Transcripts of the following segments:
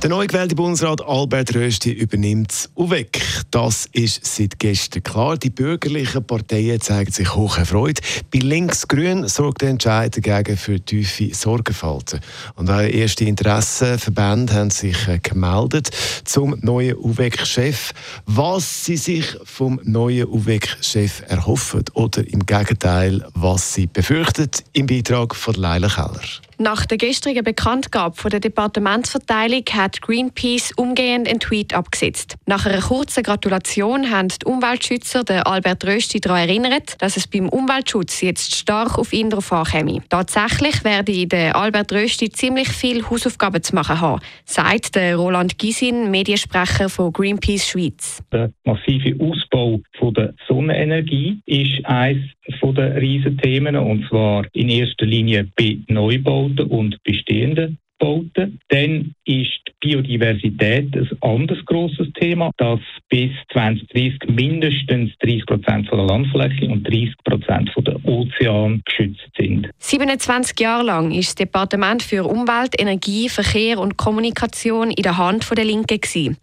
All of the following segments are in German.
Der neu gewählte Bundesrat Albert Rösti übernimmt das UVEC. Das ist seit gestern klar. Die bürgerlichen Parteien zeigen sich hoch erfreut. Bei Links-Grün sorgt der Entscheid dagegen für tiefe Sorgenfalten. Und auch erste Interessenverbände haben sich äh, gemeldet zum neuen UVEC-Chef. Was sie sich vom neuen UVEC-Chef erhoffen oder im Gegenteil, was sie befürchten, im Beitrag von Leila Keller. Nach der gestrigen Bekanntgabe von der Departementsverteilung hat Greenpeace umgehend einen Tweet abgesetzt. Nach einer kurzen Gratulation haben die Umweltschützer den Albert Rösti daran erinnert, dass es beim Umweltschutz jetzt stark auf ihn drauf ankäme. Tatsächlich werde der Albert Rösti ziemlich viel Hausaufgaben zu machen haben, sagt der Roland Gisin, Mediensprecher von Greenpeace Schweiz. Der massive Ausbau von der Sonnenenergie ist eines der riesen Themen, und zwar in erster Linie bei Neubau Bauten und bestehenden Bauten. Dann ist Biodiversität ein anderes grosses Thema, dass bis 2030 mindestens 30 Prozent der Landfläche und 30 Prozent der Ozean geschützt sind. 27 Jahre lang ist das Departement für Umwelt, Energie, Verkehr und Kommunikation in der Hand der Linken.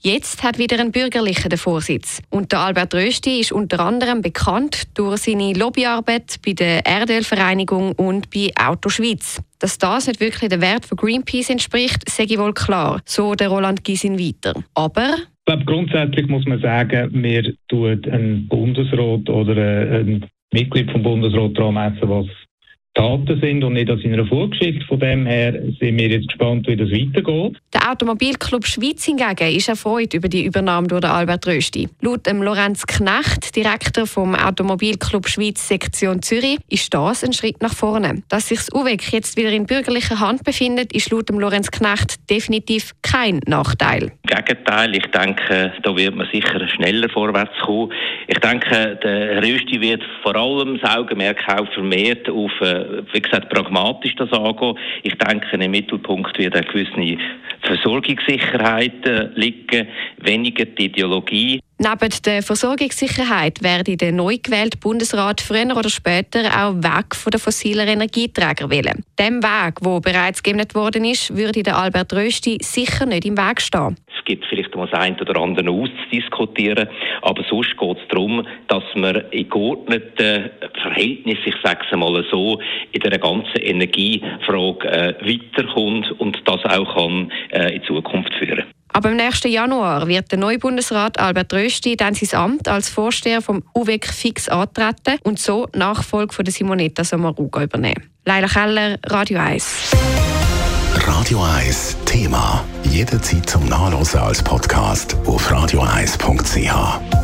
Jetzt hat wieder ein Bürgerlicher den Vorsitz. Und der Albert Rösti ist unter anderem bekannt durch seine Lobbyarbeit bei der Erdölvereinigung und bei Auto Schweiz. Dass das nicht wirklich der Wert von Greenpeace entspricht, sage ich wohl klar. So der Roland Gysin weiter. Aber ich glaube, grundsätzlich muss man sagen, wir tun ein Bundesrat oder ein Mitglied vom Bundesrat daran messen, was Daten sind und nicht aus seiner Vorgeschichte. Von dem her sind wir jetzt gespannt, wie das weitergeht. Der Automobilclub Schweiz hingegen ist erfreut über die Übernahme durch Albert Rösti. Laut dem Lorenz Knecht, Direktor vom Automobilclub Schweiz Sektion Zürich, ist das ein Schritt nach vorne. Dass sich das UWEC jetzt wieder in bürgerlicher Hand befindet, ist laut dem Lorenz Knecht definitiv kein Nachteil. Im Gegenteil, ich denke, da wird man sicher schneller vorwärts kommen. Ich denke, der Rösti wird vor allem das Augenmerk auch vermehrt auf wie gesagt, pragmatisch das angehen. Ich denke, im Mittelpunkt wird eine gewisse Versorgungssicherheit äh, liegen, weniger die Ideologie. Neben der Versorgungssicherheit werde der neu gewählte Bundesrat früher oder später auch weg von den fossilen Energieträgern wählen. Dem Weg, wo bereits geebnet worden ist, würde der Albert Rösti sicher nicht im Weg stehen. Es gibt vielleicht mal das eine oder andere auszudiskutieren, aber sonst geht es darum, dass man in geordneten Verhältnissen, ich sage es mal so, in der ganzen Energiefrage äh, weiterkommt und das auch kann äh, in Zukunft führen. Aber im nächsten Januar wird der neue Bundesrat Albert Rösti dann sein Amt als Vorsteher vom UWEC fix antreten und so Nachfolge von Simonetta Sommaruga übernehmen. Leila Keller, Radio 1. Radio 1 Thema. Jederzeit zum Nachlesen als Podcast auf radio1.ch.